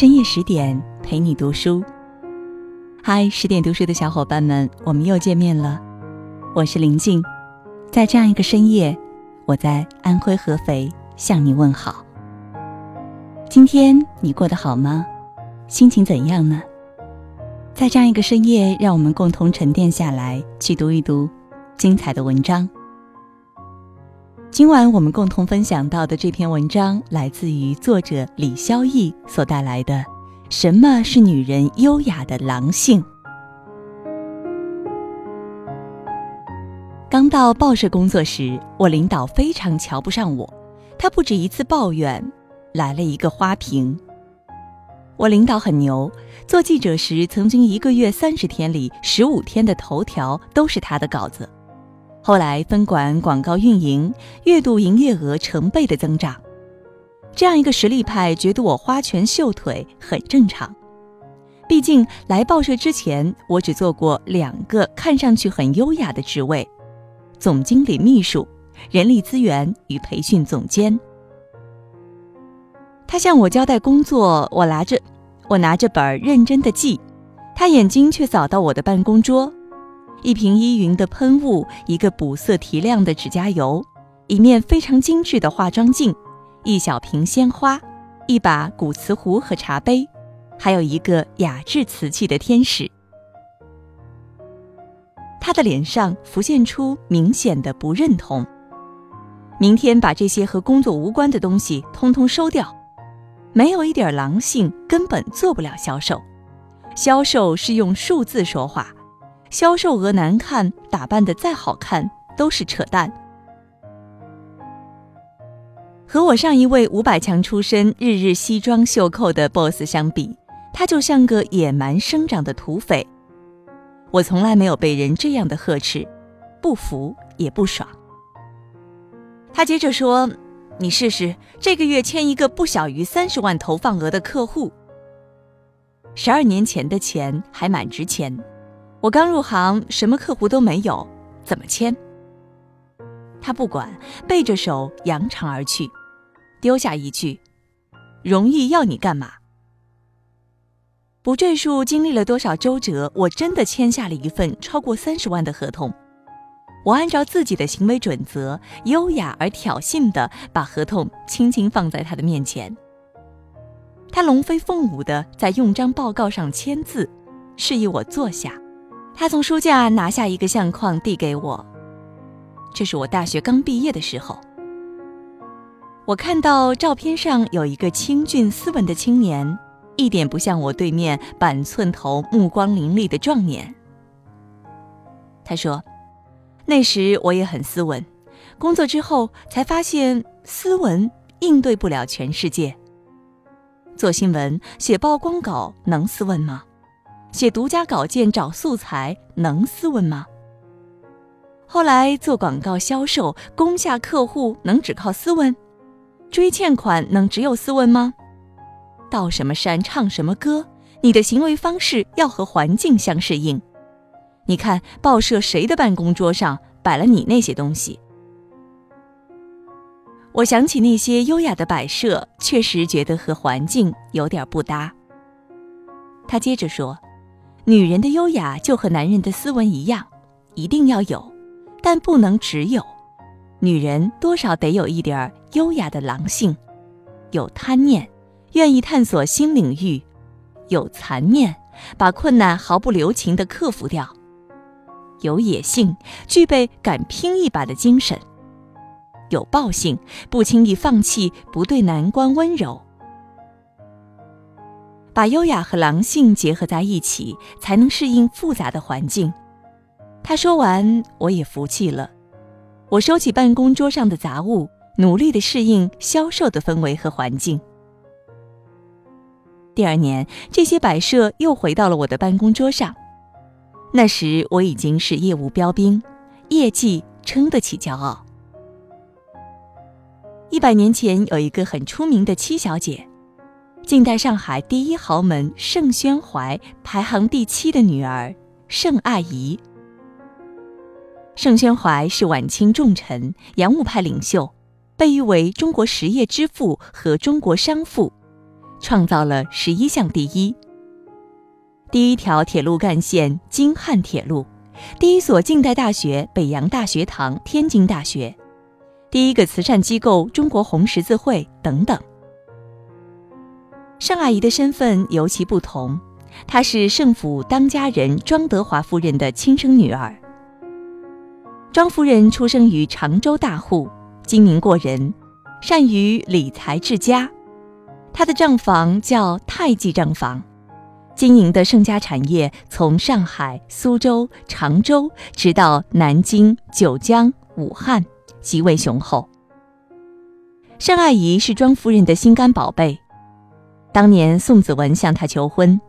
深夜十点陪你读书。嗨，十点读书的小伙伴们，我们又见面了。我是林静，在这样一个深夜，我在安徽合肥向你问好。今天你过得好吗？心情怎样呢？在这样一个深夜，让我们共同沉淀下来，去读一读精彩的文章。今晚我们共同分享到的这篇文章，来自于作者李潇逸所带来的《什么是女人优雅的狼性》。刚到报社工作时，我领导非常瞧不上我，他不止一次抱怨，来了一个花瓶。我领导很牛，做记者时曾经一个月三十天里十五天的头条都是他的稿子。后来分管广告运营，月度营业额成倍的增长。这样一个实力派觉得我花拳绣腿很正常，毕竟来报社之前，我只做过两个看上去很优雅的职位：总经理秘书、人力资源与培训总监。他向我交代工作，我拿着我拿着本认真的记，他眼睛却扫到我的办公桌。一瓶依云的喷雾，一个补色提亮的指甲油，一面非常精致的化妆镜，一小瓶鲜花，一把古瓷壶和茶杯，还有一个雅致瓷器的天使。他的脸上浮现出明显的不认同。明天把这些和工作无关的东西通通收掉。没有一点狼性，根本做不了销售。销售是用数字说话。销售额难看，打扮的再好看都是扯淡。和我上一位五百强出身、日日西装袖扣的 boss 相比，他就像个野蛮生长的土匪。我从来没有被人这样的呵斥，不服也不爽。他接着说：“你试试这个月签一个不小于三十万投放额的客户。十二年前的钱还蛮值钱。”我刚入行，什么客户都没有，怎么签？他不管，背着手扬长而去，丢下一句：“容易要你干嘛？”不赘述经历了多少周折，我真的签下了一份超过三十万的合同。我按照自己的行为准则，优雅而挑衅的把合同轻轻放在他的面前。他龙飞凤舞的在用章报告上签字，示意我坐下。他从书架拿下一个相框递给我，这是我大学刚毕业的时候。我看到照片上有一个清俊斯文的青年，一点不像我对面板寸头、目光凌厉的壮年。他说：“那时我也很斯文，工作之后才发现斯文应对不了全世界。做新闻、写曝光稿能斯文吗？”写独家稿件找素材能斯文吗？后来做广告销售攻下客户能只靠斯文？追欠款能只有斯文吗？到什么山唱什么歌，你的行为方式要和环境相适应。你看报社谁的办公桌上摆了你那些东西？我想起那些优雅的摆设，确实觉得和环境有点不搭。他接着说。女人的优雅就和男人的斯文一样，一定要有，但不能只有。女人多少得有一点优雅的狼性，有贪念，愿意探索新领域；有残念，把困难毫不留情地克服掉；有野性，具备敢拼一把的精神；有暴性，不轻易放弃，不对难关温柔。把优雅和狼性结合在一起，才能适应复杂的环境。他说完，我也服气了。我收起办公桌上的杂物，努力地适应销售的氛围和环境。第二年，这些摆设又回到了我的办公桌上。那时我已经是业务标兵，业绩撑得起骄傲。一百年前，有一个很出名的七小姐。近代上海第一豪门盛宣怀排行第七的女儿盛爱怡。盛宣怀是晚清重臣、洋务派领袖，被誉为中国实业之父和中国商父，创造了十一项第一：第一条铁路干线京汉铁路，第一所近代大学北洋大学堂天津大学，第一个慈善机构中国红十字会等等。盛阿姨的身份尤其不同，她是盛府当家人庄德华夫人的亲生女儿。庄夫人出生于常州大户，精明过人，善于理财治家。她的账房叫太极账房，经营的盛家产业从上海、苏州、常州，直到南京、九江、武汉，极为雄厚。盛阿姨是庄夫人的心肝宝贝。当年宋子文向她求婚，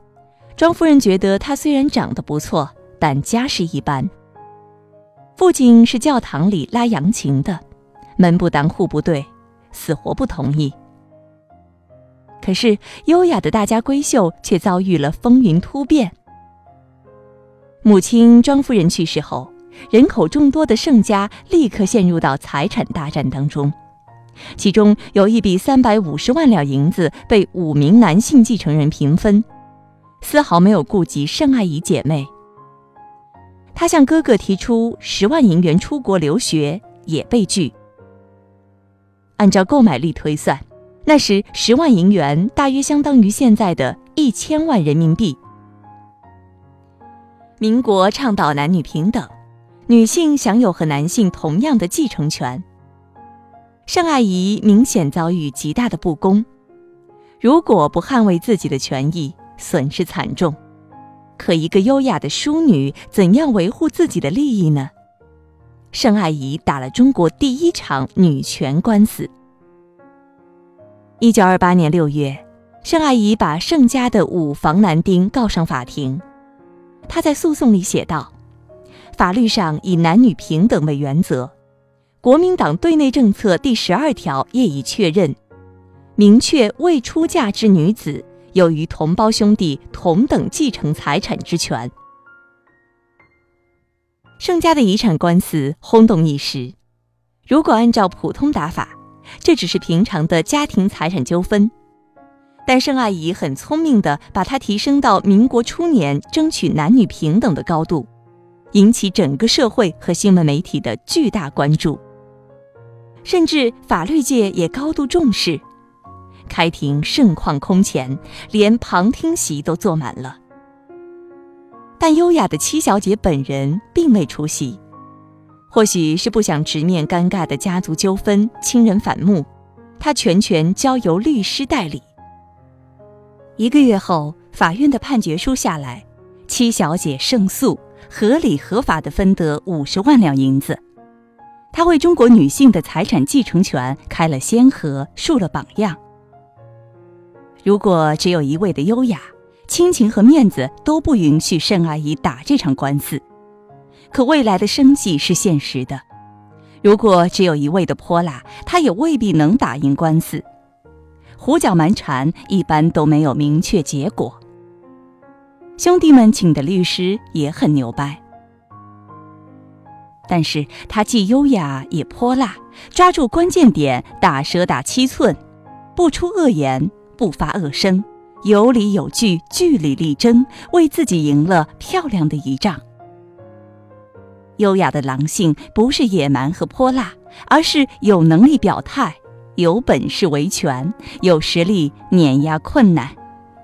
庄夫人觉得他虽然长得不错，但家世一般。父亲是教堂里拉扬琴的，门不当户不对，死活不同意。可是优雅的大家闺秀却遭遇了风云突变。母亲庄夫人去世后，人口众多的盛家立刻陷入到财产大战当中。其中有一笔三百五十万两银子被五名男性继承人平分，丝毫没有顾及盛爱姨姐妹。他向哥哥提出十万银元出国留学，也被拒。按照购买力推算，那时十万银元大约相当于现在的一千万人民币。民国倡导男女平等，女性享有和男性同样的继承权。盛爱姨明显遭遇极大的不公，如果不捍卫自己的权益，损失惨重。可一个优雅的淑女，怎样维护自己的利益呢？盛爱姨打了中国第一场女权官司。一九二八年六月，盛爱姨把盛家的五房男丁告上法庭。她在诉讼里写道：“法律上以男女平等为原则。”国民党对内政策第十二条业已确认，明确未出嫁之女子有与同胞兄弟同等继承财产之权。盛家的遗产官司轰动一时。如果按照普通打法，这只是平常的家庭财产纠纷，但盛阿姨很聪明的把它提升到民国初年争取男女平等的高度，引起整个社会和新闻媒体的巨大关注。甚至法律界也高度重视，开庭盛况空前，连旁听席都坐满了。但优雅的七小姐本人并未出席，或许是不想直面尴尬的家族纠纷、亲人反目，她全权交由律师代理。一个月后，法院的判决书下来，七小姐胜诉，合理合法的分得五十万两银子。他为中国女性的财产继承权开了先河，树了榜样。如果只有一味的优雅，亲情和面子都不允许盛阿姨打这场官司。可未来的生计是现实的，如果只有一味的泼辣，她也未必能打赢官司。胡搅蛮缠一般都没有明确结果。兄弟们请的律师也很牛掰。但是他既优雅也泼辣，抓住关键点，打蛇打七寸，不出恶言，不发恶声，有理有据，据理力争，为自己赢了漂亮的一仗。优雅的狼性不是野蛮和泼辣，而是有能力表态，有本事维权，有实力碾压困难，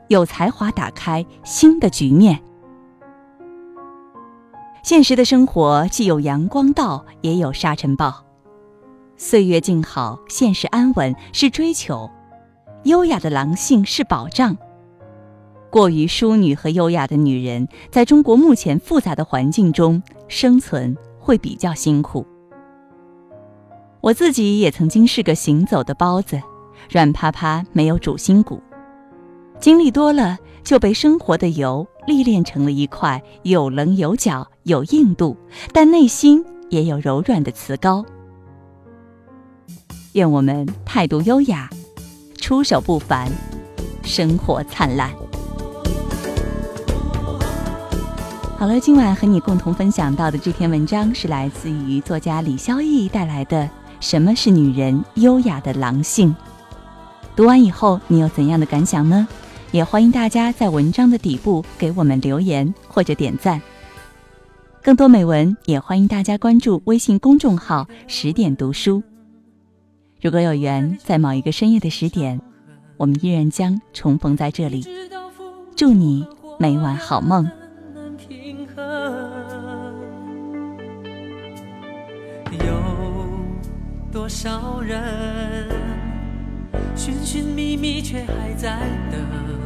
有才华打开新的局面。现实的生活既有阳光道，也有沙尘暴。岁月静好，现实安稳是追求；优雅的狼性是保障。过于淑女和优雅的女人，在中国目前复杂的环境中生存会比较辛苦。我自己也曾经是个行走的包子，软趴趴，没有主心骨。经历多了，就被生活的油历练成了一块有棱有角。有硬度，但内心也有柔软的瓷膏。愿我们态度优雅，出手不凡，生活灿烂。好了，今晚和你共同分享到的这篇文章是来自于作家李肖毅带来的《什么是女人优雅的狼性》。读完以后，你有怎样的感想呢？也欢迎大家在文章的底部给我们留言或者点赞。更多美文，也欢迎大家关注微信公众号“十点读书”。如果有缘，在某一个深夜的十点，我们依然将重逢在这里。祝你每晚好梦。有多少人寻寻觅觅，却还在等？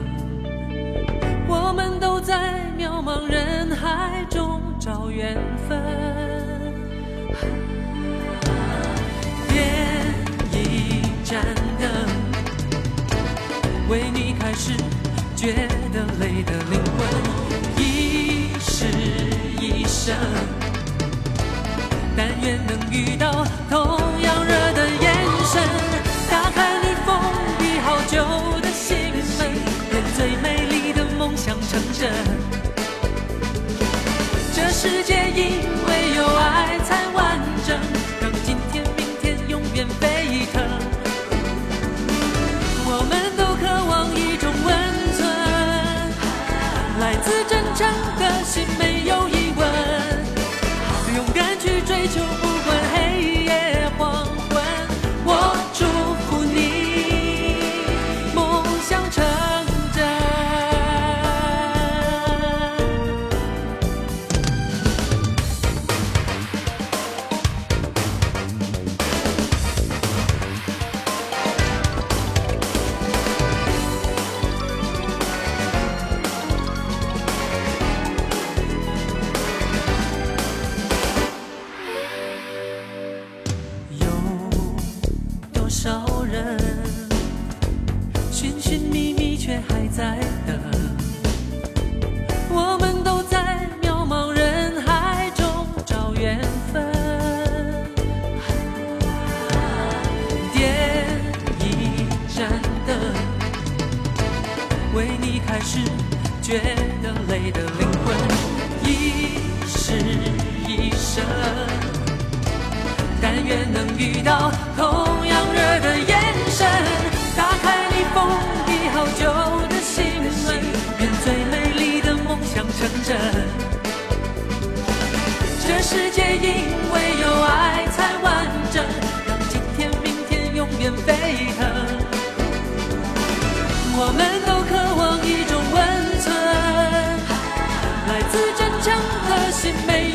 我们都在渺茫人海中。找缘分，点一盏灯，为你开始觉得累的灵魂，一世一生，但愿能遇到梦想成真。这世界因为有爱才完整，让今天、明天永远沸腾。我们都渴望一种温存，来自真诚的心，没有疑问，勇敢去追求。是觉得累的灵魂，一世一生，但愿能遇到同样热的眼神，打开你封闭好久的心门，愿最美丽的梦想成真。这世界因的心，